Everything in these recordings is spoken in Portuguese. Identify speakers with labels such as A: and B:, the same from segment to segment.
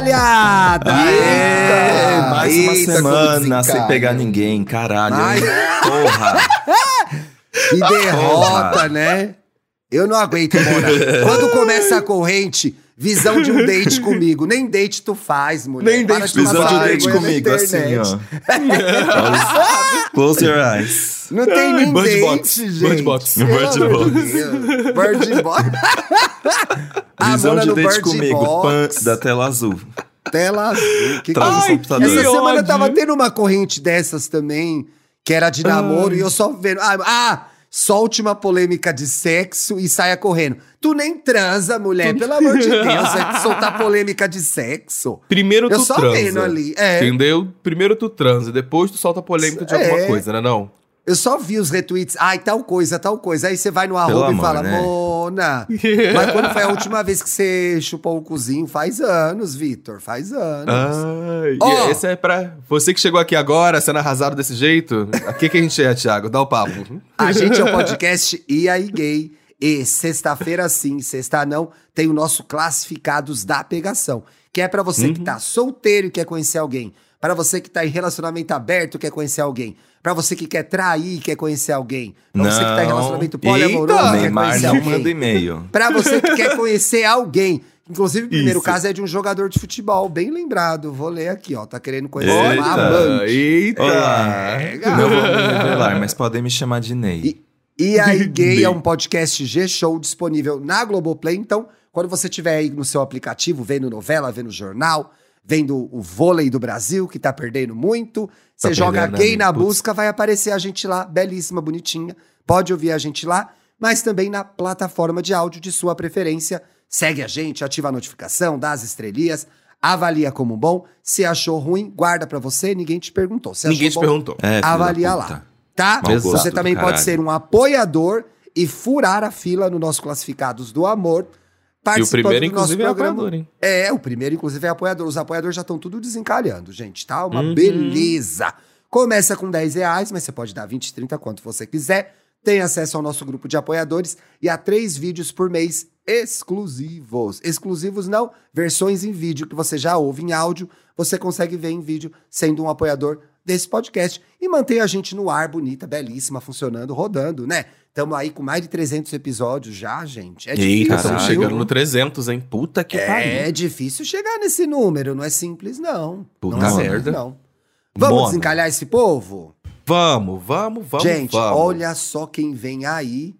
A: desencalhada!
B: Aê, mais uma
C: Eita,
B: semana sem pegar ninguém, caralho. Porra.
A: Que derrota,
B: Porra.
A: né? Eu não aguento, Mona. Quando começa a corrente, visão de um date comigo. Nem date tu faz, mulher.
C: Nem date
A: de
B: Visão de date
A: vergonha na
B: comigo, assim, ó. Close your eyes.
A: Não tem nem
C: Bird
A: date,
C: box,
A: gente.
C: bird box.
B: Bird box.
A: Bird box. A
B: Visão de date comigo, pan da tela azul.
A: Tela azul. Que
B: Traz
A: coisa.
B: o computador.
A: Essa
C: que
A: semana
C: ódio.
A: tava tendo uma corrente dessas também, que era de namoro, e eu só vendo. Ah, ah, solte uma polêmica de sexo e saia correndo. Tu nem transa, mulher, pelo amor de Deus, vai soltar polêmica de sexo.
C: Primeiro
A: Eu
C: tu
A: só
C: transa.
A: vendo ali, é.
C: Entendeu? Primeiro tu transa, depois tu solta polêmica de
A: É.
C: alguma coisa, né não?
A: Eu só vi os retweets, ai, tal coisa, tal coisa. Aí você vai no arroba e
B: amor,
A: fala,
B: né?
A: Mona. Mas quando foi a última vez que você chupou o cozinho? Faz anos, Vitor, faz anos.
C: Ai, e esse é pra você que chegou aqui agora, sendo arrasado desse jeito. Aqui que a gente é, Thiago? Dá o papo.
A: A gente é o podcast E aí Gay. E sexta-feira sim, sexta não, tem o nosso Classificados da Pegação. Que é pra você que tá solteiro e quer conhecer alguém. Pra você que tá em relacionamento aberto e quer conhecer alguém. Pra você que quer trair e quer conhecer alguém. Pra você que tá em relacionamento poliamoroso e quer
B: Neymar
A: conhecer
B: não
A: alguém.
B: manda e-mail.
A: Pra você que quer conhecer alguém. Inclusive, o primeiro
C: Isso.
A: caso é de um jogador de futebol, bem lembrado. Vou ler aqui, ó. Tá querendo conhecer
B: Eita.
A: uma amante.
C: Eita!
B: Olá.
A: Legal.
B: Não vou me revelar, mas podem me chamar de Ney.
A: E aí, Gay é um podcast G-Show disponível na Globoplay. Então, quando você estiver aí no seu aplicativo, vendo novela, vendo jornal, vendo o vôlei do Brasil, que tá perdendo muito, você
B: Tá
A: joga
B: perdendo,
A: Gay
B: né?
A: na
B: Putz.
A: busca, vai aparecer a gente lá, belíssima, bonitinha. Pode ouvir a gente lá, mas também na plataforma de áudio de sua preferência. Segue a gente, ativa a notificação, dá as estrelinhas, avalia como bom. Se achou ruim, guarda pra você, ninguém te perguntou. Se
C: Ninguém te
A: bom,
C: perguntou.
B: É,
A: avalia lá. Tá?
B: Mau
A: Você também pode
B: caralho.
A: ser um apoiador e furar a fila no nosso Classificados do Amor.
C: E o primeiro,
A: do nosso
C: inclusive, é
A: programa.
C: apoiador, hein?
A: É, o primeiro, inclusive, é apoiador. Os apoiadores já estão tudo desencalhando, gente, tá? Uma
C: Uhum.
A: beleza. Começa com 10 reais, mas você pode dar 20, 30, quanto você quiser. Tem acesso ao nosso grupo de apoiadores e a três vídeos por mês exclusivos. Exclusivos não, versões em vídeo que você já ouve em áudio, você consegue ver em vídeo sendo um apoiador desse podcast e mantém a gente no ar, bonita, belíssima, funcionando, rodando, né? Estamos aí com mais de 300 episódios já, gente. É
B: Eita,
A: difícil,
C: Estamos
B: Caralho.
C: chegando no 300, hein? Puta que
A: É
C: pariu.
A: difícil chegar nesse número, não é simples, não.
C: Puta
A: não é simples,
C: merda.
A: não. Vamos
C: Mona.
A: desencalhar esse povo?
C: Vamos, vamos, vamos,
A: Gente,
C: vamos.
A: olha só quem vem aí.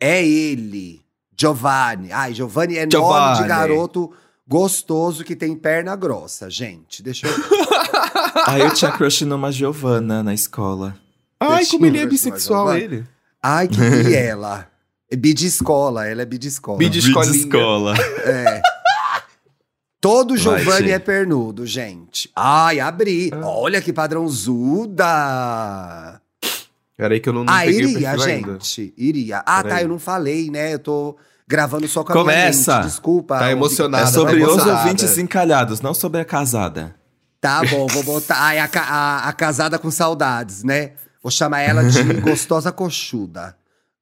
A: É ele, Giovanni. Ai, Giovanni é nome
C: Giovanni.
A: de garoto gostoso que tem perna grossa. Gente, deixa eu...
B: Aí eu tinha crush numa Giovana na escola.
C: Ai, como ele é
A: Deixa
C: bissexual, ele.
A: Ai, que e ela? É bi de escola, ela é bi de escola.
C: Bi de
B: escola.
A: É. Todo Giovanni
B: gente.
A: é pernudo, gente. Ai, abri.
C: Ah.
A: Olha que padrãozuda.
C: Peraí que eu não, não
A: Ah,
C: peguei o
A: iria,
C: perfil ainda.
A: gente. Iria. Ah, tá, eu não falei, né? Eu tô gravando só com a
B: Começa.
A: minha mente. Desculpa.
C: Tá emocionado.
B: É sobre os ouvintes encalhados, não sobre a casada.
A: Tá bom, vou botar. Ai, a, ca- a- a casada com saudades, né? Vou chamar ela de gostosa coxuda.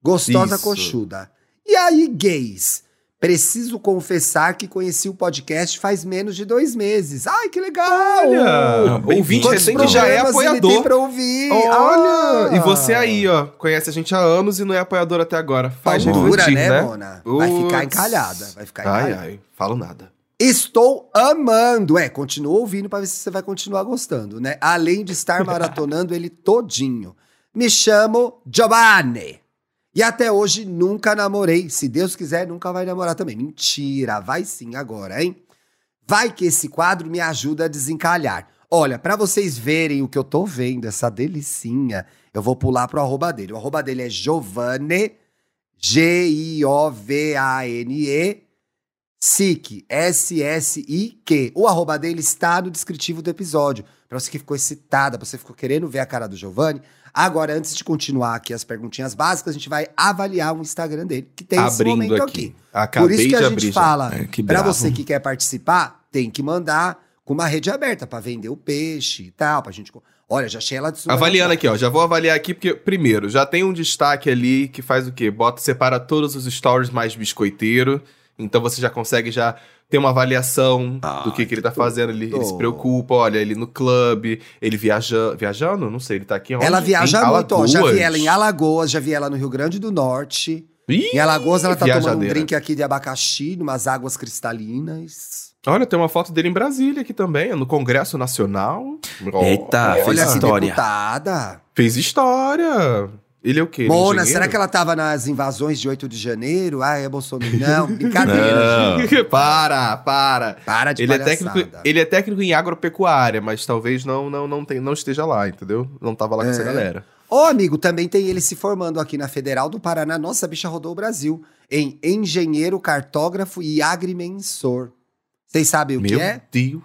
A: Gostosa
C: Isso.
A: coxuda. E aí, gays? Preciso confessar que conheci o podcast faz menos de dois meses. Ai, que legal!
C: Olha, ouvinte
A: Quantos
C: recém que já é apoiador.
A: tem pra ouvir?
C: Olha!
A: Ah!
C: E você aí, ó, conhece a gente há anos e não é apoiador até agora. Faz
A: Dura,
C: refletir,
A: né,
C: né?
A: Mona? Vai ficar encalhada. Vai ficar
C: Ai,
A: encalhada.
C: ai, falo nada.
A: Estou amando. É, continua ouvindo pra ver se você vai continuar gostando, né? Além de estar maratonando ele todinho. Me chamo Giovanni. E até hoje nunca namorei. Se Deus quiser, nunca vai namorar também. Mentira, vai sim agora, hein? Vai que esse quadro me ajuda a desencalhar. Olha, pra vocês verem o que eu tô vendo, essa delicinha, eu vou pular pro arroba dele. O arroba dele é Giovanni, G-I-O-V-A-N-E, SIC, S-S-I-Q. O arroba dele está no descritivo do episódio. Pra você que ficou excitada, pra você que ficou querendo ver a cara do Giovanni. Agora, antes de continuar aqui as perguntinhas básicas, a gente vai avaliar o Instagram dele, que tem esse
C: Abrindo
A: momento
C: aqui.
A: aqui.
C: Acabei
A: Por isso que
C: de
A: a gente
C: já.
A: fala,
B: É, bravo.
A: você que quer participar, tem que mandar com uma rede aberta pra vender o peixe e tal, pra gente... Olha, já achei ela de
C: Avaliando aqui, ó. Já vou avaliar aqui, porque, primeiro, já tem um destaque ali que faz o quê? Bota, separa todos os stories mais biscoiteiro. Então você já consegue já ter uma avaliação
A: Ah,
C: do que, que ele tá fazendo. Ele, ele se preocupa, olha, ele no clube, ele viaja, viajando, não sei, ele tá aqui onde?
A: Ela viaja
C: Em
A: muito, ó. Já vi
C: Alagoas.
A: ela em Alagoas, já vi ela no Rio Grande do Norte.
C: Ih,
A: Em Alagoas ela tá tomando um drink aqui de abacaxi, numas águas cristalinas.
C: Olha, tem uma foto dele em Brasília aqui também, no Congresso Nacional.
B: Eita,
C: olha,
B: fez
A: Olha
B: história.
A: deputada.
C: Fez história. Ele é o quê? Ele é
A: Mona,
C: engenheiro?
A: será que ela tava nas invasões de 8 de janeiro? Ah, é Bolsonaro. Não, brincadeira. gente.
C: Não, para, para.
A: Para de
C: Ele é, técnico, ele é técnico em agropecuária, mas talvez não, não, não, tem, não esteja lá, entendeu? Não tava lá com essa
A: É.
C: galera.
A: Ô, amigo, também tem ele se formando aqui na Federal do Paraná. Nossa, a bicha rodou o Brasil. Em engenheiro, cartógrafo e agrimensor. Vocês sabem o
C: Meu
A: que é?
C: Deus.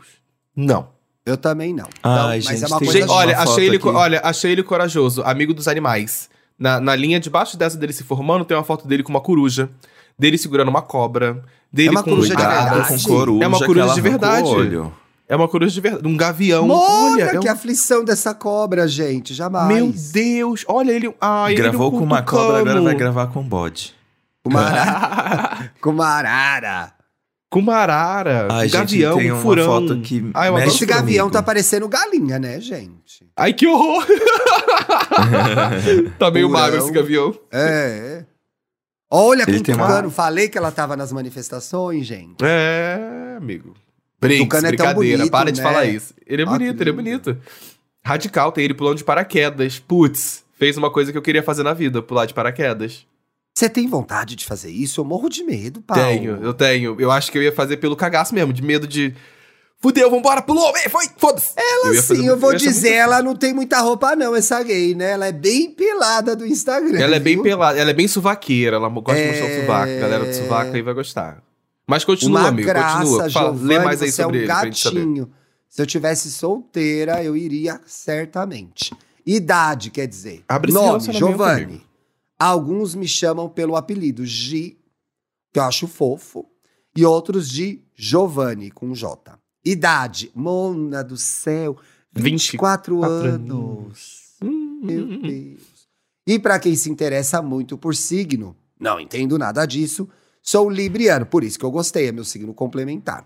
C: Não.
A: Eu também não.
B: Ai,
A: Então, mas
B: gente,
A: é uma coisa
C: Gente, olha, achei ele,
B: aqui.
C: olha, achei ele corajoso, amigo dos animais. Na, na linha debaixo dessa dele se formando, tem uma foto dele com uma coruja, dele segurando uma cobra, dele
A: É uma
C: com
A: coruja de verdade?
B: com coruja.
C: É uma coruja de verdade.
B: olho.
C: É uma coruja de verdade, um gavião. Olha, é
A: que
C: um-
A: aflição dessa cobra, gente. Jamais.
C: Meu Deus, olha ele. Ai, ele
B: Gravou
C: um
B: com uma cobra, agora vai gravar com bode.
A: Com uma arara. com uma arara.
C: Com uma arara,
B: Ai,
C: um
B: gente,
C: gavião,
B: tem
C: um
B: uma
C: furão.
B: foto que
C: Ai, eu
A: Esse gavião
B: comigo.
A: tá parecendo galinha, né, gente?
C: Ai, que horror! tá meio
A: Furão.
C: magro esse gavião.
A: É. é. Olha,
B: Ele
A: com
B: uma-
A: Tucano. Falei que ela tava nas manifestações, gente.
C: É, amigo. Brinks,
A: Tucano é tão
C: brincadeira,
A: bonito,
C: para de
A: né?
C: falar isso. Ele é
A: Ah,
C: bonito, ele é bonito. Radical, tem ele pulando de paraquedas. Putz, fez uma coisa que eu queria fazer na vida, pular de paraquedas.
A: Você tem vontade de fazer isso? Eu morro de medo, Paulo.
C: Tenho, eu tenho. Eu acho que eu ia fazer pelo cagaço mesmo, de medo de... Fudeu, vambora, pulou, foi, foda-se.
A: Ela,
C: fazer
A: sim, eu vou dizer,
C: muito-
A: ela não tem muita roupa, não, essa gay, né? Ela é bem pelada do Instagram.
C: Ela é bem
A: viu?
C: pelada, ela é bem suvaqueira, ela gosta de mostrar o
A: É.
C: sovaco. A galera do sovaco aí vai gostar. Mas continua,
A: Uma
C: amigo,
A: graça,
C: continua. Fala, lê
A: Giovanni,
C: mais aí
A: você
C: sobre
A: é um
C: ele
A: gatinho. Se eu tivesse solteira, eu iria certamente. Idade, quer dizer.
C: Abre
A: Nome, Giovanni. Alguns me chamam pelo apelido Gi, que eu acho fofo, e outros de Giovanni, com J. Idade, Mona do céu, 24
C: 24
A: anos.
C: Hum,
A: Meu. Deus. E para quem se interessa muito por signo, não entendo nada disso, sou libriano, por isso que eu gostei, é meu signo complementar.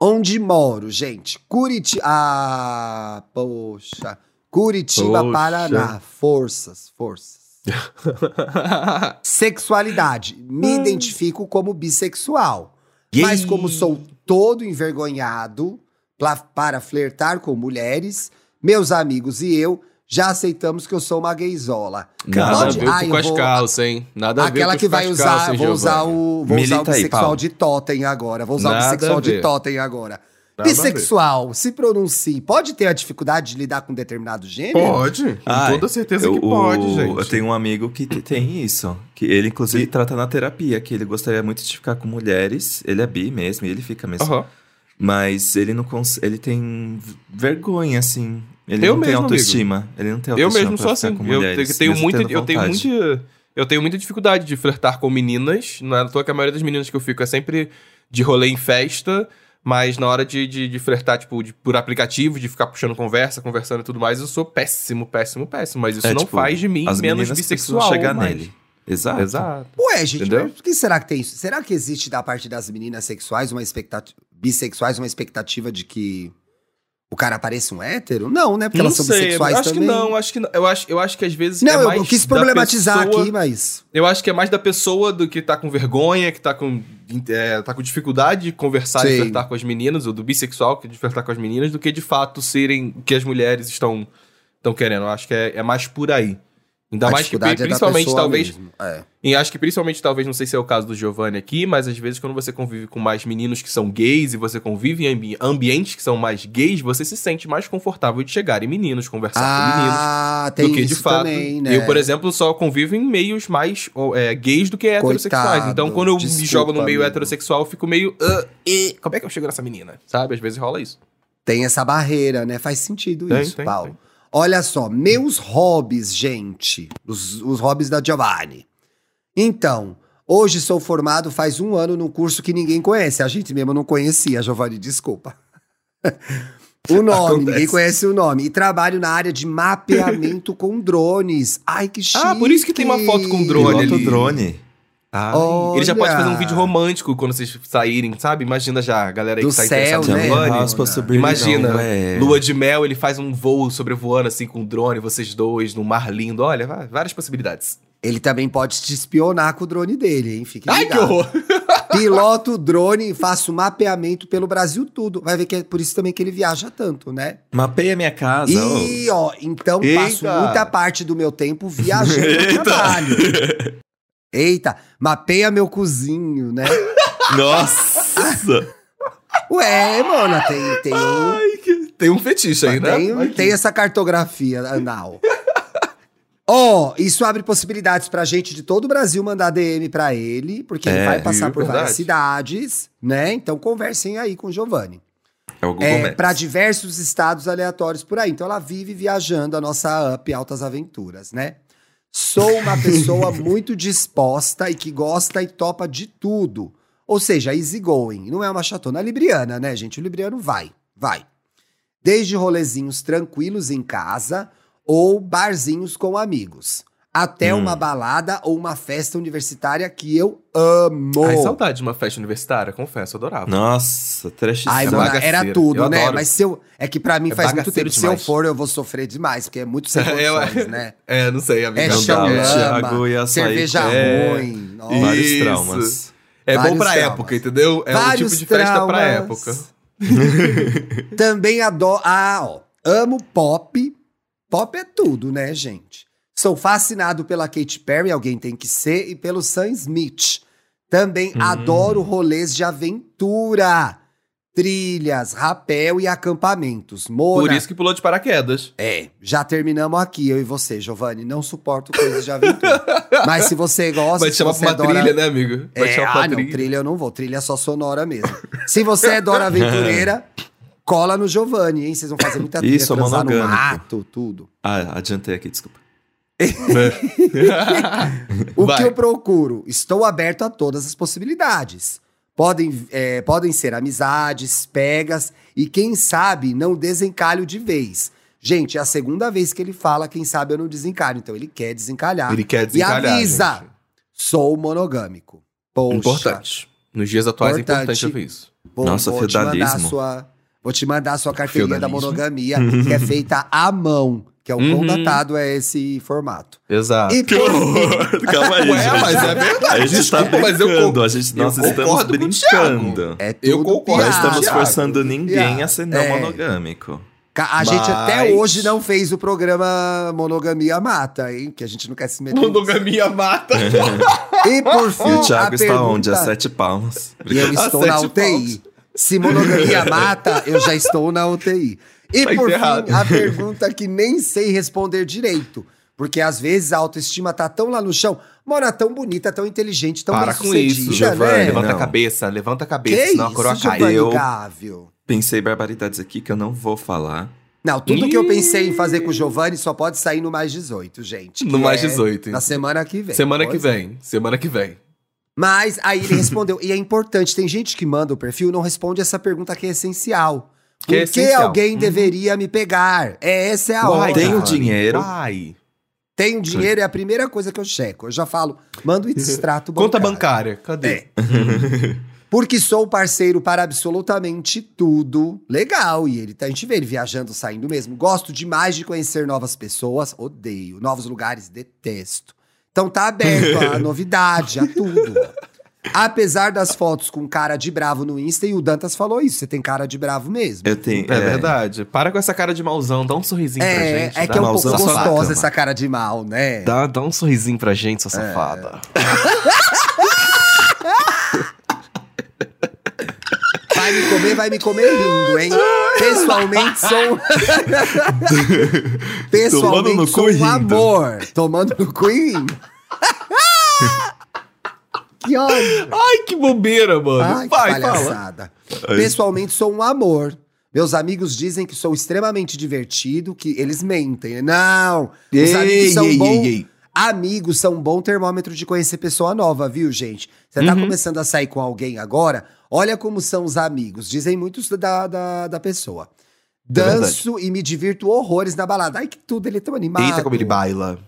A: Onde moro, gente? Curitiba. Ah, poxa. Curitiba,
C: Poxa.
A: Paraná. Forças, forças. Sexualidade. Me identifico como bissexual. Mas como sou todo envergonhado pla- para flertar com mulheres, meus amigos e eu já aceitamos que eu sou uma gaysola.
C: Nada
A: Pode-
C: a ver
A: Ah,
C: com as
A: vou-
C: calças, hein? Nada a ver
A: Aquela
C: com
A: que vai usar, vou usar o, vou usar o
B: aí,
A: bissexual
B: Paulo.
A: de totem agora. Vou usar
C: Nada
A: o bissexual de totem agora. Bissexual, se pronuncie. Pode ter a dificuldade de lidar com determinado gênero?
C: Pode, com
B: Ai,
C: toda certeza
B: eu,
C: que pode,
B: o-
C: gente.
B: Eu tenho um amigo que te- tem isso. Que ele, inclusive, trata na terapia, que ele gostaria muito de ficar com mulheres. Ele é bi mesmo, e ele fica mesmo.
C: Aham.
B: Mas ele não cons... ele tem vergonha, assim. Ele
C: Eu
B: não tem
C: mesmo,
B: autoestima. Ele não tem
C: Eu
B: autoestima
C: mesmo
B: pra
C: sou
B: ficar
C: assim.
B: com
C: Eu
B: mulheres,
C: te- tenho
B: mesmo
C: muita, eu tenho muita, eu tenho muita dificuldade de flertar com meninas. Não é à toa que a maioria das meninas que eu fico é sempre de rolê em festa. Mas na hora de, de, de flertar, tipo, de- por aplicativo, de ficar puxando conversa, conversando e tudo mais, eu sou péssimo, péssimo, péssimo. Mas isso
B: É,
C: não
B: tipo,
C: faz de mim
B: As
C: menos bissexual.
B: chegar
C: mas-
B: nele. Exato.
C: Exato.
A: Ué, gente,
C: Entendeu?
A: por que será que tem isso? Será que existe da parte das meninas sexuais uma expectativa. bissexuais uma expectativa de que o cara pareça um hétero? Não, né? Porque
C: não
A: elas são
C: sei,
A: bissexuais
C: acho
A: também.
C: que não, acho que não. Eu acho, eu acho que às vezes
A: Não,
C: é
A: eu,
C: mais
A: eu quis problematizar
C: pessoa-
A: aqui, mas.
C: Eu acho que é mais da pessoa do que tá com vergonha, que tá com, é, tá com dificuldade de conversar e
A: Sim.
C: flertar com as meninas, ou do bissexual que de flertar com as meninas, do que de fato serem o que as mulheres estão, estão querendo. Eu acho que é, é mais por aí. Ainda
A: a
C: mais que
A: é
C: principalmente, talvez.
A: É.
C: E acho que principalmente, talvez, não sei se é o caso do Giovanni aqui, mas às vezes quando você convive com mais meninos que são gays e você convive em ambi- ambientes que são mais gays, você se sente mais confortável de chegar em meninos, conversar com meninos
A: Ah, tem
C: do que de fato.
A: também, né?
C: Eu, por exemplo, só convivo em meios mais é, gays do que heterossexuais.
A: Coitado,
C: Então, quando eu me
A: desculpa,
C: jogo no meio
A: amigo.
C: heterossexual, eu fico meio. "Ah, e, como é que eu chego nessa menina? Sabe? Às vezes rola isso.
A: Tem essa barreira, né? Faz sentido
C: Tem,
A: isso,
C: tem,
A: Paulo.
C: tem.
A: Olha só, meus hobbies, gente. Os, os hobbies da Giovanni. Então, hoje sou formado faz um ano num curso que ninguém conhece. A gente mesmo não conhecia, Giovanni, desculpa. O nome,
C: Acontece.
A: ninguém conhece o nome. E trabalho na área de mapeamento com drones. Ai, que chique.
C: Ah, por isso que tem uma foto com drone
B: Piloto
C: ali.
B: drone. Ai,
C: Ele já pode fazer um vídeo romântico quando vocês saírem, sabe? Imagina já, a galera aí
A: Do
C: que tá
A: céu,
C: interessada
A: né?
B: possibility,
C: Imagina,
B: não, é.
C: lua de mel, ele faz um voo sobrevoando assim com um drone, vocês dois, num mar lindo. Olha, várias possibilidades.
A: Ele também pode te espionar com o drone dele, hein? Fique
C: Ai, que
A: ligado.
C: horror!
A: Piloto o drone e faço mapeamento pelo Brasil tudo. Vai ver que é por isso também que ele viaja tanto, né?
B: Mapeia minha casa.
A: E, ó, então passo
C: Eita.
A: muita parte do meu tempo viajando no trabalho. Eita, mapeia meu cozinho, né?
B: Nossa!
A: Ué, mano, tem, tem, um,
C: Ai, que- Tem um fetiche aí, né?
A: tem,
C: Ai,
A: tem essa cartografia anal. Ó, isso abre possibilidades pra gente de todo o Brasil mandar DM pra ele, porque ele
B: É,
A: vai passar
C: é
A: por várias cidades, né? Então conversem aí com o Giovanni.
B: É o Google
A: É, para diversos estados aleatórios por aí. Então ela vive viajando a nossa up Altas Aventuras, né? Sou uma pessoa muito disposta e que gosta e topa de tudo. Ou seja, easygoing. Não é uma chatona. Libriana, né, gente? O libriano vai, vai. Desde rolezinhos tranquilos em casa ou barzinhos com amigos. Até
B: Hum.
A: uma balada ou uma festa universitária que eu amo.
C: Ai, saudade de uma festa universitária, confesso, eu adorava.
B: Nossa, trash
A: Ai,
C: É
A: mano, era tudo,
C: Eu
A: né?
C: adoro.
A: Mas se eu. É que pra mim
C: É
A: faz muito tempo. Se eu
C: demais.
A: for, eu vou sofrer demais, porque é muito sem
C: Eu-
A: condições, né?
C: É, não sei, amiga.
A: É chão
B: Thiago ia sair
A: cerveja
B: É.
A: ruim. nossa.
B: Vários traumas.
C: É bom
A: Vários
C: pra
A: traumas.
C: época, entendeu? É um
A: Vários
C: tipo de festa pra
A: traumas.
C: época.
A: Também adoro. Ah, ó. Amo pop. Pop é tudo, né, gente? Sou fascinado pela Katy Perry, alguém tem que ser, e pelo Sam Smith. Também
C: Hum.
A: adoro rolês de aventura. Trilhas, rapel e acampamentos. Mona,
C: Por isso que pulou de paraquedas.
A: É, já terminamos aqui, eu e você, Giovanni. Não suporto coisas de aventura. Mas se você gosta,
C: Vai te chamar pra uma
A: adora...
C: trilha, né, amigo? Vai te
A: É,
C: chamar pra
A: ah, não,
C: trilha.
A: trilha eu não vou. Trilha é só sonora mesmo. Se você é Dora Aventureira, cola no Giovanni, hein? Vocês vão fazer muita trilha,
B: Isso,
A: transar no mato, tudo.
B: Ah, adiantei aqui, desculpa.
A: O
C: Vai.
A: que eu procuro? Estou aberto a todas as possibilidades. Podem, é, podem ser amizades, pegas e quem sabe não desencalho de vez. Gente, é a segunda vez que ele fala, quem sabe eu não desencalho. Então ele quer desencalhar.
C: Ele quer desencalhar,
A: E avisa,
C: gente.
A: sou monogâmico. Poxa,
C: Importante. Nos dias atuais é
A: Importante.
C: importante ouvir isso.
B: Nossa,
A: vou te mandar a
B: feudalismo.
A: sua, vou te mandar a sua carteirinha da monogamia, que é feita à mão, que é o
C: Uhum.
A: quão datado é esse formato.
C: Exato.
A: E por fim,
B: Calma aí,
C: Ué,
B: gente.
C: mas é verdade.
B: A gente
C: Desculpa,
B: tá
C: mas eu
B: a gente, nós
C: eu
B: estamos brincando.
A: é
C: Eu concordo.
B: Não
A: piada.
B: estamos
C: Thiago.
B: forçando ninguém
A: Piada.
B: a ser não
A: É.
B: monogâmico.
A: A gente até hoje não fez o programa Monogamia Mata, hein? Que a gente não quer se meter nisso.
C: Monogamia mata.
A: E por fim,
B: E o Thiago
A: a
B: está
A: pergunta...
B: onde? A sete palmas.
A: E eu
C: A
A: estou na
C: sete
A: UTI.
C: palmos.
A: Se monogamia mata, eu já estou na UTI. E
C: Tá
A: por
C: enterrado.
A: fim, a pergunta que nem sei responder direito. Porque às vezes a autoestima tá tão lá no chão. Mora tão bonita, tão inteligente, tão
C: Para
A: bem
C: com isso,
B: Giovanni,
A: né?
C: Levanta a
B: Não.
C: cabeça, levanta a
A: Que
C: cabeça, senão a coroa
A: isso,
C: cai.
B: Eu-
A: Gávio?
B: Pensei barbaridades aqui que eu não vou falar.
A: Não, tudo que eu pensei em fazer com o Giovanni só pode sair no mais 18, gente.
C: No
A: que
C: mais
A: é
C: 18, hein?
A: Na semana que vem.
C: Semana que
A: é.
C: vem. Semana que vem.
A: Mas aí ele respondeu. e é importante, tem gente que manda o perfil e não responde essa pergunta que é essencial.
C: Que
A: Por
C: é
A: que alguém
C: Uhum.
A: deveria me pegar? É, essa é a
C: Uai,
A: hora.
B: tenho dinheiro.
C: Uai.
A: Tenho dinheiro, é a primeira coisa que eu checo. Eu já falo, manda o extrato
C: Conta
A: bancário.
C: bancária, cadê?
A: É. Porque sou parceiro para absolutamente tudo. Legal, e ele tá, a gente vê ele viajando, saindo mesmo. Gosto demais de conhecer novas pessoas, odeio. Novos lugares, detesto. Então tá aberto a novidade, a tudo. Apesar das fotos com cara de bravo no Insta, e o Dantas falou isso, você tem cara de bravo mesmo.
B: Eu tenho.
C: É, verdade. Para com essa cara de mauzão, dá um sorrisinho pra
A: É,
C: gente.
A: é que é um pouco gostosa essa cara de mal, né?
C: Dá, dá um sorrisinho pra gente, sua safada.
A: Vai me comer, vai me comer rindo, hein? Pessoalmente sou. Pessoalmente
B: Tomando no
A: sou
B: cu
A: um amor. Tomando no cu e rindo. que ódio.
C: Ai, que bobeira, mano.
A: Ai, que
C: Vai, fala.
A: palhaçada. Pessoalmente sou um amor. Meus amigos dizem que sou extremamente divertido, que eles mentem. Não! Os
C: Ei,
A: amigos são
C: ei,
A: bom.
C: ei.
A: Amigos são um bom termômetro de conhecer pessoa nova, viu, gente? Você tá
C: Uhum.
A: começando a sair com alguém agora? Olha como são os amigos. Dizem muitos da, da, da pessoa.
C: É.
A: Danço e me divirto horrores na balada. Ai, que tudo, ele é tão animado.
C: Eita, como ele baila.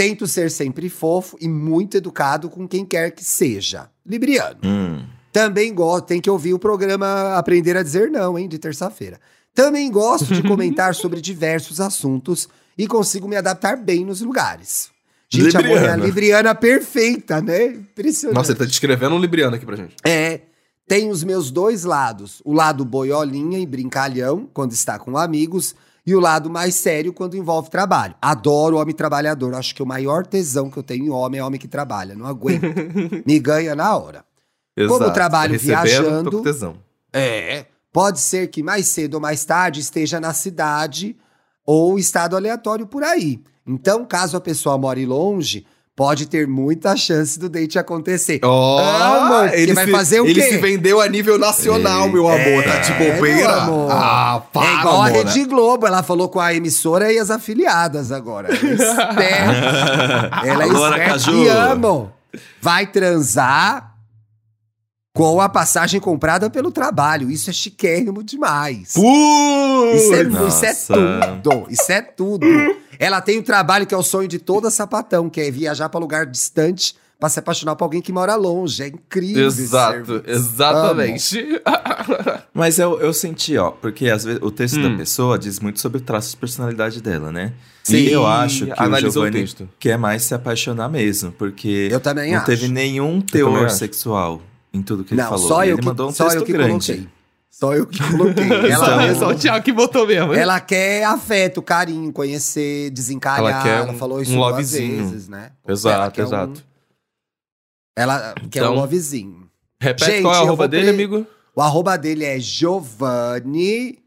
A: Tento ser sempre fofo e muito educado com quem quer que seja. Libriano.
B: Hum.
A: Também gosto, tem que ouvir o programa Aprender a Dizer Não, hein, de terça-feira. Também gosto de comentar sobre diversos assuntos e consigo me adaptar bem nos lugares. Gente, é a
C: Libriana.
A: Libriana perfeita, né? Impressionante.
C: Nossa, ele tá descrevendo um libriano aqui pra gente.
A: É, tem os meus dois lados. O lado boiolinha e brincalhão, quando está com amigos, e o lado mais sério, quando envolve trabalho. Adoro homem trabalhador. Acho que o maior tesão que eu tenho em homem é homem que trabalha. Não aguento. Me ganha na hora. Como eu trabalho
C: Recebendo,
A: viajando-
C: tô com tesão.
A: É. Pode ser que mais cedo ou mais tarde esteja na cidade ou estado aleatório por aí. Então, caso a pessoa more longe, pode ter muita chance do date acontecer.
C: Ó,
A: Amo, porque vai
C: se,
A: fazer o
C: ele
A: quê?
C: se vendeu a nível nacional, meu amor. tá de
A: É,
C: bobeira?
A: meu amor.
C: Ah, para,
A: é igual a
C: amor.
A: Rede Globo, ela falou com a emissora e as afiliadas agora. Ela é esperta. Ela é
B: Agora,
A: esperta
B: Caju.
A: e amo. Vai transar com a passagem comprada pelo trabalho. Isso é chiquérrimo demais.
C: Putz!
A: Isso é, isso é tudo. Isso é tudo. Ela tem o trabalho que é o sonho de toda sapatão, que é viajar para lugar distante pra se apaixonar por alguém que mora longe. É incrível.
C: Exato, exatamente.
B: Mas eu, eu senti, ó, porque às vezes o texto
C: Hum.
B: da pessoa diz muito sobre o traço de personalidade dela, né?
C: Sim,
B: e eu acho que
C: analisou
B: o
C: o
B: Giovanni
C: texto.
B: quer mais se apaixonar mesmo, porque
A: Eu também
B: não
A: acho.
B: teve nenhum teor sexual em tudo que ele
A: Não,
B: falou.
A: só eu
B: ele
A: que,
B: mandou um
A: só
B: texto
A: eu que
B: grande.
A: coloquei. Só eu que coloquei. Ela,
C: só,
B: Então-
C: só o Thiago que botou mesmo.
A: ela quer afeto, carinho, conhecer, desencalhar.
C: Ela
A: Ela,
C: quer um-
A: falou isso
C: um
A: vezes, né?
C: Exato,
A: Ela quer um-
C: exato.
A: ela quer
C: Então-
A: um lovezinho.
C: Repete
A: Gente,
C: qual é o arroba dele, amigo?
A: O arroba dele é Giovanni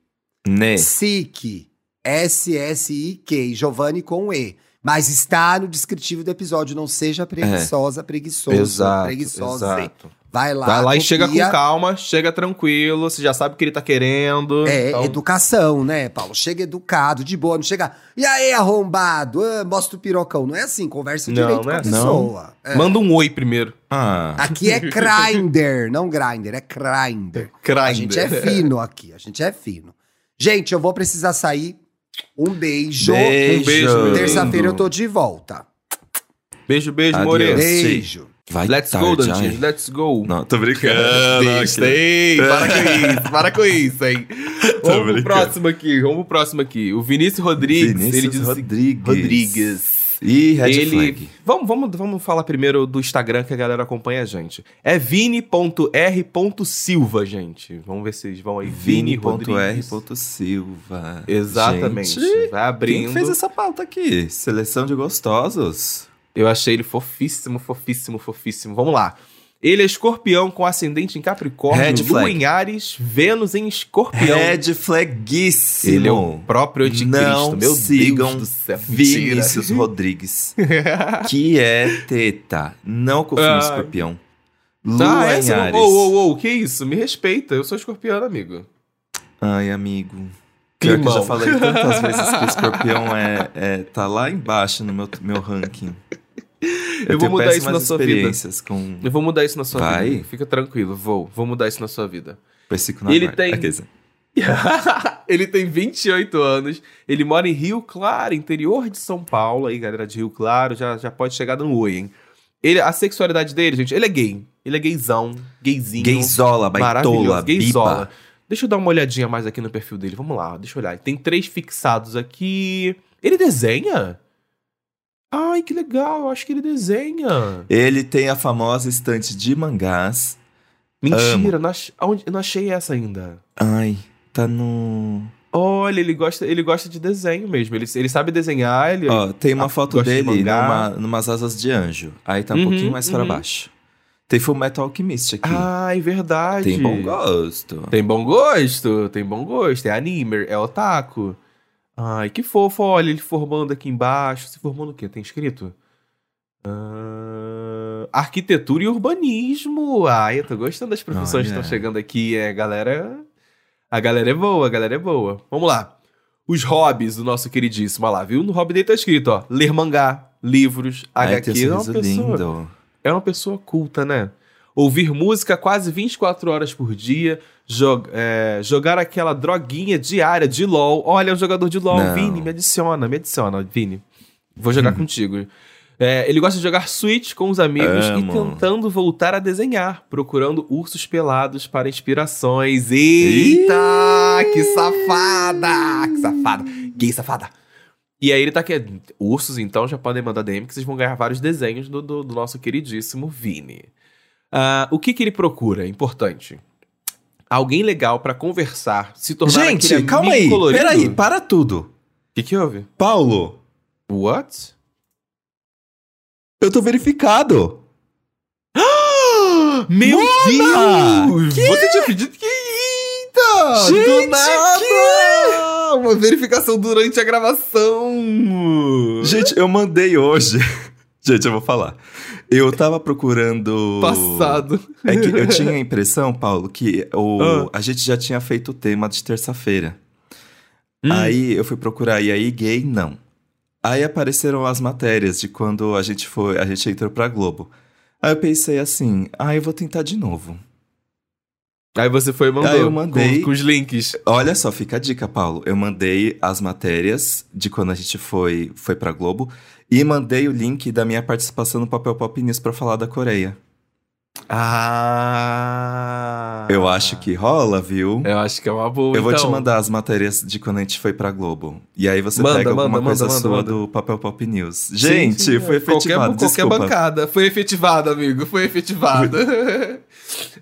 B: Né?
A: Sick. S-S-I-K. Giovanni com E. Mas está no descritivo do episódio. Não seja preguiçosa, preguiçoso, preguiçosa.
C: exato.
A: Vai lá.
C: Vai lá e chega com
A: copia.
C: calma, chega tranquilo, você já sabe o que ele tá querendo.
A: É,
C: então-
A: educação, né, Paulo? Chega educado, de boa, não chega. E aí, arrombado? Ah, mostra o pirocão. Não é assim, conversa
C: Não,
A: direito
C: não
A: com
C: é
A: a
C: assim.
A: pessoa. É.
C: Manda um oi primeiro.
B: Ah,
A: Aqui é grinder, não grinder, é grinder. A gente é fino aqui, a gente é fino. Gente, eu vou precisar sair. Um beijo.
B: beijo.
C: Um beijo,
A: Terça-feira eu tô de volta.
C: Beijo, beijo. Moreno.
A: Beijo.
B: Vai
C: Let's
B: tarde,
C: go, Dantinho.
B: ai.
C: Let's go.
B: Não, tô brincando.
C: Deixa, ei, para com isso, para com isso, hein? Vamos pro próximo aqui, vamos pro próximo aqui. O Vinícius Rodrigues,
B: Vinícius
C: ele diz
B: Rodrigues.
C: Rodrigues.
B: Ih, red
C: ele...
B: flag.
C: Vamos, vamos, vamos falar primeiro do Instagram que a galera acompanha a gente. É vini.r.silva, gente. Vamos ver se eles vão aí.
B: Vini.r.silva.
C: Exatamente.
B: Gente,
C: Vai abrindo.
B: Quem que fez essa pauta aqui? Seleção de gostosos.
C: Eu achei ele fofíssimo, fofíssimo, fofíssimo. Vamos lá. Ele é escorpião com ascendente em Capricórnio, Lua em Ares, Vênus em escorpião.
B: Red flagíssimo.
C: Ele é o próprio anticristo.
B: Não
C: Meu
B: sigam
C: Deus do céu.
B: Vinícius Rodrigues. que é teta. Não confio
C: Ai.
B: no escorpião. Lua
C: Tá,
B: em. Ares.
C: Ô, ô, ô, que isso? Me respeita. Eu sou escorpião, amigo.
B: Ai, amigo. Pior que eu já falei tantas vezes que o escorpião é, é- tá lá embaixo no meu, meu ranking.
C: Eu, vou
B: tenho
C: mudar isso na sua vida.
B: com
C: Eu vou mudar isso na sua
B: Vai?
C: vida. Fica tranquilo, vou. Vou mudar isso na sua vida.
B: na
C: Ele tem- ele tem 28 anos, ele mora em Rio Claro, interior de São Paulo. Aí, galera de Rio Claro, já, já pode chegar dando oi, hein? Ele, a sexualidade dele, gente, ele é gay. Ele é gaysão, gayzinho.
B: Gayzola, baitola,
C: gayzola.
B: biba.
C: Deixa eu dar uma olhadinha mais aqui no perfil dele. Vamos lá, deixa eu olhar. Tem três fixados aqui. Ele desenha? Ai, que legal. Eu acho que ele desenha.
B: Ele tem a famosa estante de mangás.
C: Mentira, não ach- eu não achei essa ainda.
B: Ai, tá no...
C: Olha, ele gosta, ele gosta de desenho mesmo. Ele, ele sabe desenhar. Ele...
B: Ó, tem uma
C: Ah,
B: foto
C: de
B: dele
C: mangá.
B: numa, numas asas de anjo. Aí tá um
C: Uhum,
B: pouquinho mais
C: uhum.
B: baixo. Tem Full Metal Alchemist aqui.
C: Ai, verdade.
B: tem bom gosto.
C: Tem bom gosto, tem bom gosto. É anime, é otaku. Ai, que fofo. Olha, ele formando aqui embaixo. Se formando o quê? Tem escrito? Ah, arquitetura e urbanismo. Ai, eu tô gostando das profissões que estão chegando aqui. É, galera... A galera é boa, a galera é boa. Vamos lá. Os hobbies do nosso queridíssimo. Olha lá, viu? No hobby dele tá escrito, ó. Ler mangá, livros,
B: Ai,
C: HQ. É uma, pessoa,
B: lindo.
C: é uma pessoa culta, né? Ouvir música quase 24 horas por dia, jog- é, jogar aquela droguinha diária de LOL. Olha, é um jogador de LOL.
B: Não.
C: Vini, me adiciona, me adiciona, Vini. Vou jogar
B: Hum.
C: contigo. É, ele gosta de jogar Switch com os amigos
B: Amo.
C: e tentando voltar a desenhar, procurando ursos pelados para inspirações. Eita! Que safada! Que safada! Gay safada! E aí ele tá aqui. Ursos, então, já podem mandar DM que vocês vão ganhar vários desenhos do, do, do nosso queridíssimo Vini. Ah, o que que ele procura? Importante. Alguém legal pra conversar, se tornar
B: Gente, calma aí.
C: colorido.
B: Peraí, para tudo.
C: O que que houve?
B: Paulo,
C: What?
B: eu tô verificado.
C: Meu
B: Mona!
C: Deus! Você tinha pedido que. Eita!
B: Gente,
C: do nada! Uma verificação durante a gravação!
B: Gente, eu mandei hoje. Gente, eu vou falar. Eu tava procurando.
C: Passado.
B: É que eu tinha a impressão, Paulo, que o...
C: Ah.
B: a gente já tinha feito o tema de terça-feira.
C: Hum.
B: Aí eu fui procurar, e aí gay, não. Aí apareceram as matérias de quando a gente foi, a gente entrou pra Globo. Aí eu pensei assim, ah, eu vou tentar de novo.
C: Aí você foi e mandou.
B: Aí eu mandei.
C: Com, com os links.
B: Olha só, fica a dica, Paulo. Eu mandei as matérias de quando a gente foi, foi pra Globo e mandei o link da minha participação no Papel Pop News pra falar da Coreia.
C: Ah.
B: Eu acho que rola, viu?
C: Eu acho que é uma boa.
B: Eu vou te
C: então.
B: mandar as matérias de quando a gente foi pra Globo. E aí você
C: Manda,
B: pega
C: manda,
B: alguma
C: manda,
B: coisa sua do Papel Pop News. Gente,
C: sim,
B: foi
C: qualquer,
B: efetivado,
C: qualquer
B: desculpa.
C: bancada. Foi efetivado, amigo. Foi efetivado.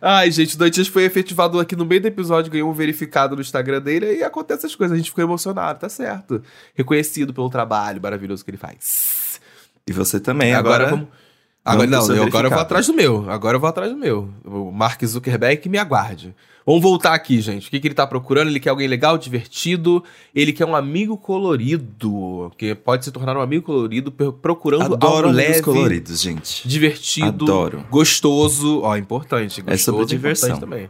C: Ai, gente, o Dantes foi efetivado aqui no meio do episódio, ganhou um verificado no Instagram dele e acontece essas coisas. A gente ficou emocionado, tá certo. Reconhecido pelo trabalho maravilhoso que ele faz.
B: E você também,
C: agora,
B: agora...
C: vamos. Agora, não,
B: seu
C: eu, agora eu vou atrás do meu. Agora eu vou atrás do meu. O Mark Zuckerberg me aguarde. Vamos voltar aqui, gente. O que, que ele tá procurando? Ele quer alguém legal, divertido. Ele quer um amigo colorido. Que pode se tornar um amigo colorido procurando
B: Adoro
C: algo leve,
B: coloridos, gente.
C: divertido,
B: Adoro.
C: gostoso. Ó, importante. Gostoso,
B: É sobre diversão.
C: importante também.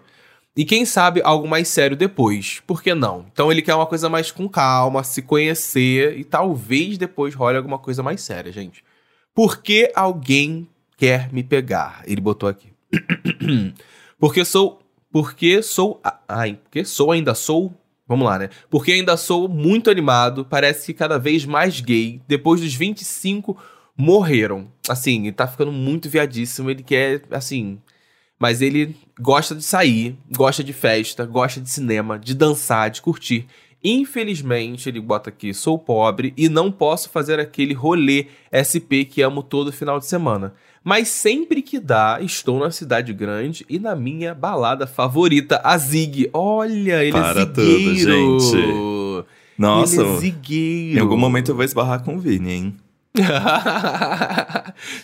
C: E quem sabe algo mais sério depois. Por que não? Então ele quer uma coisa mais com calma, se conhecer e talvez depois role alguma coisa mais séria, gente. Por que alguém quer me pegar? Ele botou aqui. porque sou. Porque sou. Ai, porque sou, ainda sou. Vamos lá, né? Porque ainda sou muito animado, parece que cada vez mais gay. Depois dos 25, morreram. Assim, ele tá ficando muito viadíssimo. Ele quer, assim. Mas ele gosta de sair, gosta de festa, gosta de cinema, de dançar, de curtir. Infelizmente, ele bota aqui, sou pobre e não posso fazer aquele rolê SP que amo todo final de semana. Mas sempre que dá, estou na cidade grande e na minha balada favorita, a Zig. Olha, ele
B: Para
C: é
B: tudo,
C: zigueiro.
B: gente. Nossa,
C: ele é zigueiro.
B: em algum momento eu vou esbarrar com o Vini, hein?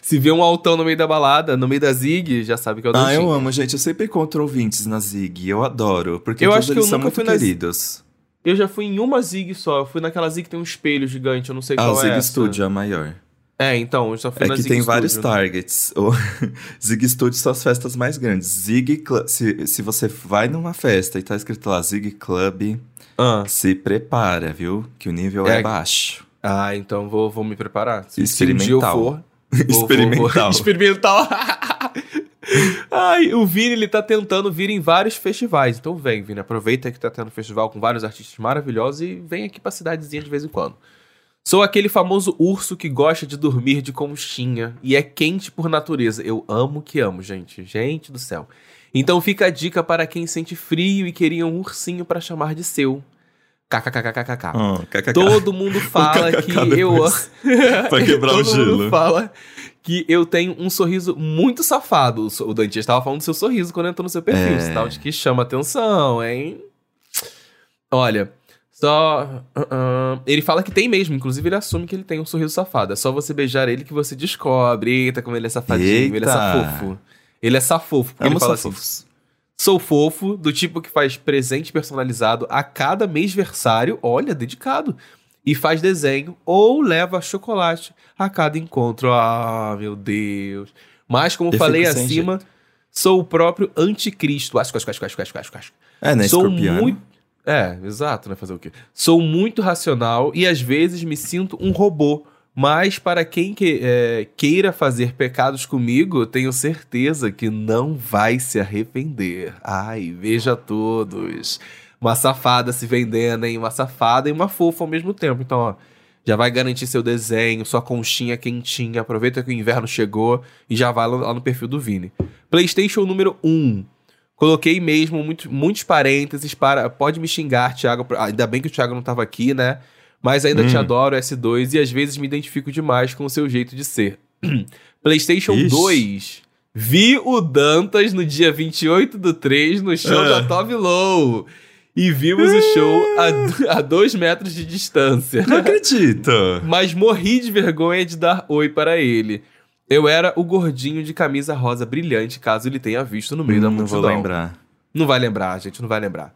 C: Se vê um altão no meio da balada, no meio da Zig, já sabe que é o
B: Ah, eu amo, gente. Eu sempre encontro ouvintes na Zig. Eu adoro. Porque
C: Eu
B: todos
C: acho que
B: eles
C: eu
B: são muito
C: fui na
B: queridos.
C: Eu já fui em uma Zig só. Eu fui naquela Zig que tem um espelho gigante, eu não sei
B: Ah,
C: qual é.
B: Zig
C: essa.
B: Studio é a maior.
C: É, então, eu só fui
B: É
C: na
B: que
C: Zig
B: tem vários
C: Studio.
B: targets. O Zig Studio são as festas mais grandes. Zig Club. Se, se você vai numa festa e tá escrito lá Zig Club,
C: Ah.
B: se prepara, viu? Que o nível é,
C: É-
B: baixo.
C: Ah, então vou, vou me preparar. Se, se um eu
B: Experimental.
C: for. vou- vou-
B: Experimental.
C: vou- Experimental. Ai, o Vini, ele tá tentando vir em vários festivais. Então vem, Vini. Aproveita que tá tendo festival com vários artistas maravilhosos e vem aqui pra cidadezinha de vez em quando. Sou aquele famoso urso que gosta de dormir de conchinha e é quente por natureza. Eu amo que amo, gente. Gente do céu. Então fica a dica para quem sente frio e queria um ursinho pra chamar de seu. KKKKKK.
B: Oh, kkk.
C: Todo mundo fala que eu
B: quebrar o
C: Todo mundo
B: gelo.
C: fala que eu tenho um sorriso muito safado. O Dante estava falando do seu sorriso quando entrou no seu perfil.
B: É.
C: Sinal de que chama atenção, hein? Olha, só. ah, ah, ele fala que tem mesmo. Inclusive, ele assume que ele tem um sorriso safado. É só você beijar ele que você descobre. Eita, como ele é safadinho. Ele é
B: Eita.
C: safofo. Ele é safofo. Porque
B: Amo
C: ele fala assim:
B: safofos.
C: Sou fofo, do tipo que faz presente personalizado a cada mêsversário, olha, dedicado. E faz desenho ou leva chocolate a cada encontro. Ah, meu Deus. Mas, como
B: Eu
C: falei acima, sou o próprio anticristo. Acho, acho, acho, acho, acho, acho, acho.
B: É, né?
C: Sou
B: Escorpiano.
C: muito. É, exato, né? Fazer o quê? Sou muito racional e às vezes me sinto um robô. Mas para quem que- é, queira fazer pecados comigo, tenho certeza que não vai se arrepender. Ai, veja todos. Uma safada se vendendo, hein? Uma safada e uma fofa ao mesmo tempo. Então, ó, Já vai garantir seu desenho, sua conchinha quentinha. Aproveita que o inverno chegou e já vai lá no perfil do Vini. PlayStation número 1. Coloquei mesmo muito, muitos parênteses para. Pode me xingar, Thiago. Ainda bem que o Thiago não estava aqui, né? Mas ainda
B: Hum.
C: te adoro, S2, e às vezes me identifico demais com o seu jeito de ser. PlayStation
B: Ixi.
C: 2. Vi o Dantas no dia 28 do 3 no show
B: Ah.
C: da Tove Low. E vimos o show a, a dois metros de distância.
B: Não acredito.
C: Mas morri de vergonha de dar oi para ele. Eu era o gordinho de camisa rosa brilhante, caso ele tenha visto no meio da
B: Hum, não
C: multidão.
B: vou lembrar.
C: Não vai lembrar, gente, não vai lembrar.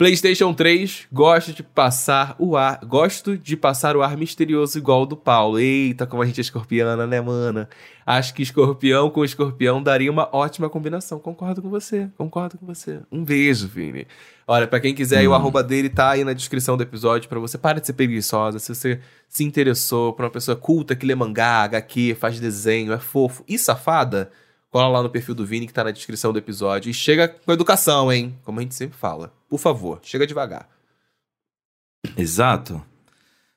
C: PlayStation 3, gosto de passar o ar, gosto de passar o ar misterioso igual o do Paulo. Eita, como a gente é escorpiana, né, mana? Acho que escorpião com escorpião daria uma ótima combinação. Concordo com você, concordo com você. Um beijo, Vini. Olha, pra quem quiser, aí, o arroba dele tá aí na descrição do episódio pra você. Para de ser preguiçosa. Se você se interessou por uma pessoa culta que lê mangá, HQ, faz desenho, é fofo e safada, cola lá no perfil do Vini que tá na descrição do episódio. E chega com educação, hein? Como a gente sempre fala. Por favor, chega devagar.
B: Exato.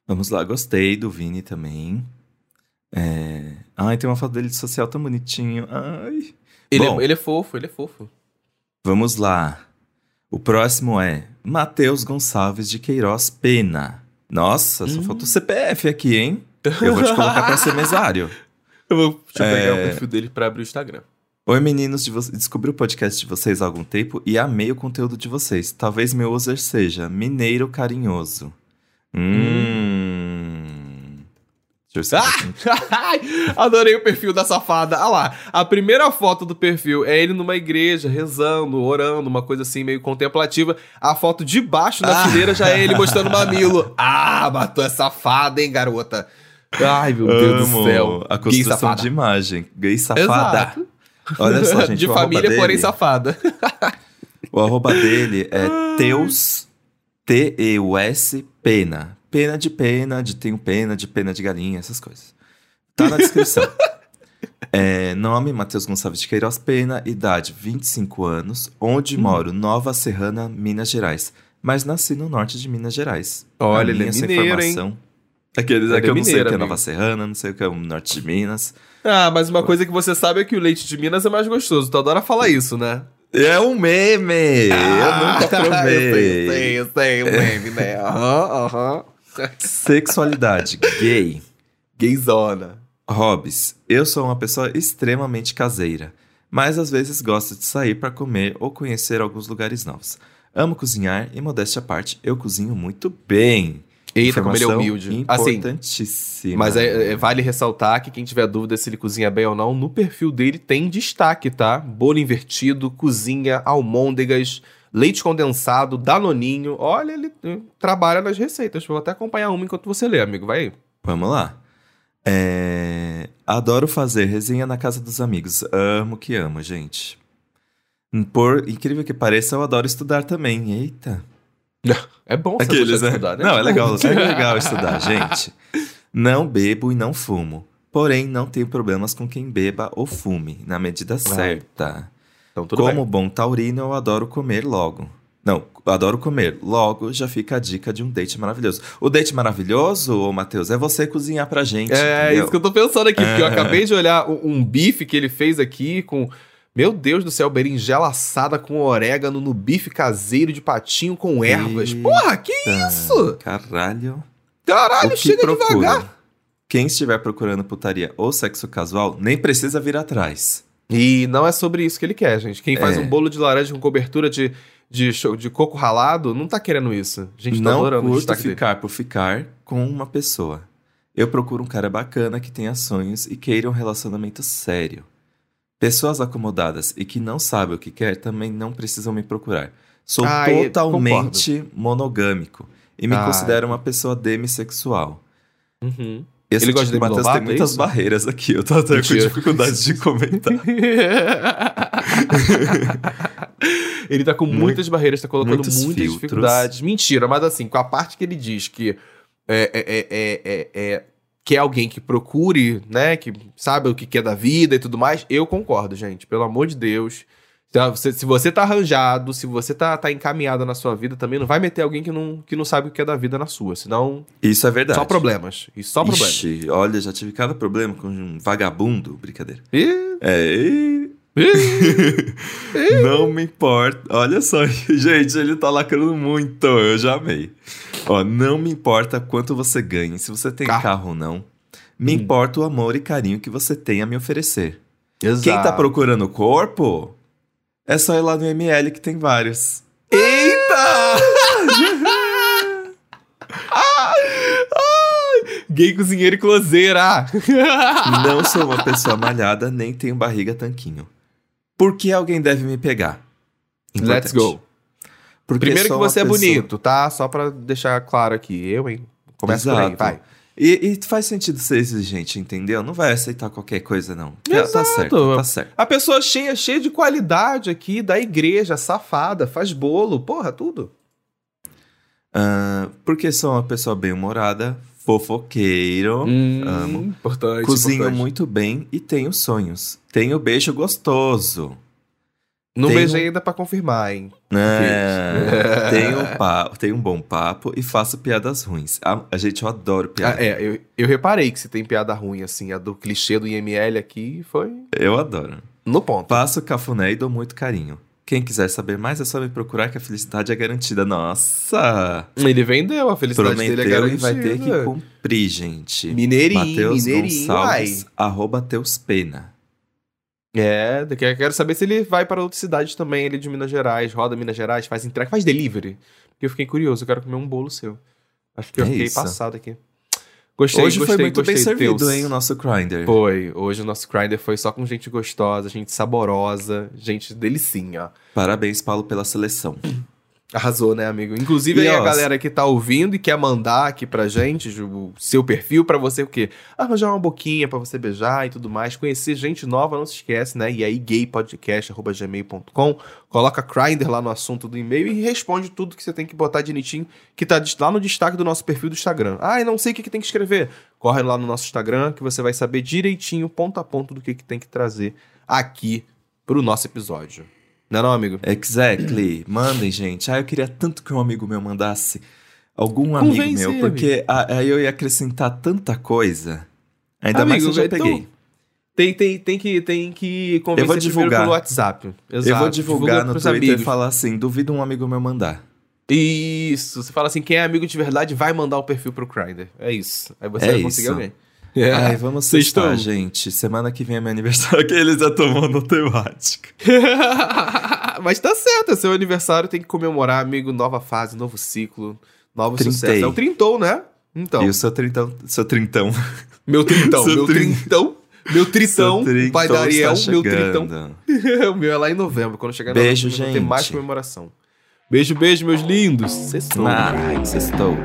B: Vamos lá, gostei do Vini também. É... Ai, tem uma foto dele de social tão bonitinho. Ai.
C: Ele,
B: Bom.
C: é, ele é fofo, ele é fofo.
B: Vamos lá. O próximo é Matheus Gonçalves de Queiroz Pena. Nossa, só
C: Hum.
B: falta o CPF aqui, hein? Eu vou te colocar pra ser mesário.
C: Eu vou deixa eu
B: É.
C: pegar o perfil dele pra abrir o Instagram.
B: Oi, meninos, de vo... descobri o podcast de vocês há algum tempo e amei o conteúdo de vocês. Talvez meu user seja Mineiro Carinhoso. Hum. Deixa eu
C: Ai, Adorei o perfil da safada. Ah lá, a primeira foto do perfil é ele numa igreja, rezando, orando, uma coisa assim meio contemplativa. A foto de baixo na
B: Ah.
C: fileira já é ele mostrando o mamilo. Ah, matou é safada, hein, garota? Ai, meu Deus
B: Amo
C: do céu.
B: a construção de imagem. Gay safada.
C: Exato.
B: Olha só, gente.
C: de família,
B: dele,
C: porém safada.
B: O arroba dele é Teus, T-E-U-S, Pena. Pena de pena, de tenho pena, de pena de galinha, essas coisas. Tá na descrição. É, nome, Matheus Gonçalves de Queiroz Pena, idade 25 anos, onde moro, Nova Serrana, Minas Gerais. Mas nasci no norte de Minas Gerais.
C: Olha, ele é mineiro, hein?
B: Aqueles
C: Ele
B: é
C: é
B: que eu não sei o que é. Nova Serrana, não sei o que é o norte de Minas.
C: Ah, mas uma coisa que você sabe é que o leite de Minas é mais gostoso. Tu adora falar isso, né?
B: É um meme! eu nunca provei.
C: eu sei, eu sei, eu sei, o meme, né? Aham, aham.
B: Sexualidade, gay.
C: Gayzona.
B: Hobbies. Eu sou uma pessoa extremamente caseira, mas às vezes gosto de sair para comer ou conhecer alguns lugares novos. Amo cozinhar e, modéstia à parte, eu cozinho muito bem.
C: Eita, como ele é humilde. Assim,
B: Importantíssima.
C: mas é, é- vale ressaltar que quem tiver dúvida se ele cozinha bem ou não, no perfil dele tem destaque, tá? Bolo invertido, cozinha, almôndegas, leite condensado, danoninho. Olha, ele eh, trabalha nas receitas. Vou até acompanhar uma enquanto você lê, amigo. Vai aí.
B: Vamos lá. É, Adoro fazer resenha na casa dos amigos. Amo que amo, gente. Por incrível que pareça, eu adoro estudar também. Eita.
C: É bom
B: Aqueles, né?
C: estudar, né?
B: Não, é legal, é legal estudar, gente. Não bebo e não fumo. Porém, não tenho problemas com quem beba ou fume, na medida certa.
C: Então,
B: Como
C: bem.
B: bom taurino, eu adoro comer logo. Não, adoro comer. Logo, já fica a dica de um date maravilhoso. O date maravilhoso, ô Matheus, é você cozinhar pra gente.
C: É
B: entendeu?
C: isso que eu tô pensando aqui, porque eu
B: É.
C: acabei de olhar um, um bife que ele fez aqui com. Meu Deus do céu, berinjela assada com orégano no bife caseiro de patinho com ervas.
B: Eita.
C: Porra, que isso?
B: Caralho.
C: Caralho,
B: o
C: chega
B: procura?
C: devagar.
B: Quem estiver procurando putaria ou sexo casual, nem precisa vir atrás.
C: E não é sobre isso que ele quer, gente. Quem faz
B: É.
C: um bolo de laranja com cobertura de, de, de coco ralado não tá querendo isso. A gente tá
B: não
C: adorando o
B: curto
C: dele.
B: ficar por ficar com uma pessoa. Eu procuro um cara bacana que tenha sonhos e queira um relacionamento sério. Pessoas acomodadas e que não sabem o que quer também não precisam me procurar. Sou
C: Ai,
B: totalmente monogâmico e me
C: Ai.
B: considero uma pessoa demissexual.
C: Uhum.
B: Esse
C: Ele gosta
B: tipo
C: de Demi
B: Matheus tem
C: é
B: muitas
C: isso?
B: barreiras aqui. Eu tô até com dificuldade de comentar.
C: ele tá com
B: Muito-
C: muitas barreiras, tá colocando muitas
B: filtros.
C: dificuldades. Mentira, mas assim, com a parte que ele diz que é, é, é, é, é, é- que é alguém que procure, né, que sabe o que quer da vida e tudo mais, eu concordo, gente. Pelo amor de Deus. Se você, se você tá arranjado, se você tá, tá encaminhado na sua vida, também não vai meter alguém que não, que não sabe o que é da vida na sua. Senão,
B: Isso é verdade.
C: só problemas. E só problemas.
B: Ixi, olha, já tive cada problema com um vagabundo. Brincadeira.
C: Ih,
B: É. e-
C: ih.
B: Não me importa. Olha só, gente, ele tá lacrando muito. Eu já amei. Ó, não me importa quanto você ganhe, se você tem
C: Carro.
B: carro, ou não. Me
C: Hum.
B: importa o amor e carinho que você tem a me oferecer.
C: Exato.
B: Quem tá procurando corpo, é só ir lá no ML que tem vários.
C: Eita! Gay cozinheiro e closeira.
B: Não sou uma pessoa malhada, nem tenho barriga tanquinho. Por que alguém deve me pegar?
C: Let's
B: Importante.
C: go. Primeiro que você é
B: pessoa-
C: bonito, tá? Só pra deixar claro aqui. Eu, hein? Começa por aí,
B: Exato.
C: vai.
B: E, e faz sentido ser exigente, entendeu? Não vai aceitar qualquer coisa, não. Tá- Tá
C: Exato.
B: certo, tá certo.
C: A pessoa cheia, cheia de qualidade aqui, da igreja, safada, faz bolo, porra, tudo.
B: Ah, porque sou uma pessoa bem-humorada, fofoqueiro, amo.
C: Hum, Importante.
B: cozinho
C: importante.
B: muito bem e tenho sonhos. Tenho beijo gostoso.
C: Não
B: Tenho-
C: beijei ainda pra confirmar, hein?
B: É, tenho, pa- tenho um bom papo e faço piadas ruins. A, a gente, eu adoro
C: Ah,
B: piada.
C: é, eu, eu reparei que se tem piada ruim, assim, a do clichê do IML aqui foi
B: Eu adoro.
C: no ponto.
B: Faço cafuné e dou muito carinho. Quem quiser saber mais é só me procurar que a felicidade é garantida. Nossa!
C: Ele vendeu, a felicidade dele é
B: Prometeu
C: garantida.
B: e vai ter que cumprir, gente.
C: Mineirinho,
B: Matheus
C: mineirinho,
B: Gonçalves, arroba Teus Pena.
C: É, daqui eu quero saber se ele vai para outras cidades também, ele de Minas Gerais, roda Minas Gerais, faz entrega, faz delivery. Porque eu fiquei curioso, eu quero comer um bolo seu. Acho que eu
B: É
C: fiquei
B: isso.
C: passado aqui. Gostei,
B: Hoje
C: gostei,
B: foi muito
C: gostei
B: bem servido,
C: teus.
B: hein, o nosso grinder.
C: Foi, hoje o nosso grinder foi só com gente gostosa, gente saborosa, gente delicinha.
B: Parabéns, Paulo, pela seleção.
C: Arrasou, né, amigo? Inclusive
B: E,
C: aí a
B: ó,
C: galera que tá ouvindo e quer mandar aqui pra gente o seu perfil pra você o quê? Arranjar uma boquinha pra você beijar e tudo mais, conhecer gente nova, não se esquece, né? E aí gaypodcast@gmail.com, coloca Grindr lá no assunto do e-mail e responde tudo que você tem que botar direitinho, que tá lá no destaque do nosso perfil do Instagram. Ah, eu não sei o que, que tem que escrever. Corre lá no nosso Instagram que você vai saber direitinho, ponto a ponto do que, que tem que trazer aqui pro nosso episódio. Não é não, amigo?
B: Exactly. Mandem, gente. Ah, eu queria tanto que um amigo meu mandasse algum amigo meu, porque aí eu ia acrescentar tanta coisa. Ainda mais que eu já
C: então,
B: peguei.
C: Tem, tem, tem que, tem que convencer
B: Eu vou divulgar.
C: pelo WhatsApp. Exato.
B: eu vou divulgar
C: Divulga
B: no Twitter
C: amigos.
B: e falar assim: duvido um amigo meu mandar.
C: Isso. Você fala assim, quem é amigo de verdade vai mandar o perfil pro Grindr. É isso. Aí você
B: É
C: vai conseguir
B: isso.
C: Alguém.
B: Ai, vamos sextar,
C: estão-
B: gente. Semana que vem é meu aniversário, que eles já estão monotemática.
C: Mas tá certo, é seu aniversário, tem que comemorar, amigo, nova fase, novo ciclo, novo
B: Trintei.
C: sucesso. É o trintou, né? Então,
B: E o seu trintão, seu trintão.
C: meu trintão, meu
B: trin-
C: trintão, meu tritão, o pai da
B: trintão
C: Ariel, meu tritão. o meu é lá em novembro, quando chegar
B: Beijo,
C: novembro, vai ter
B: gente.
C: mais comemoração. Beijo, beijo, meus lindos. Sextou.
B: Ah, sextou.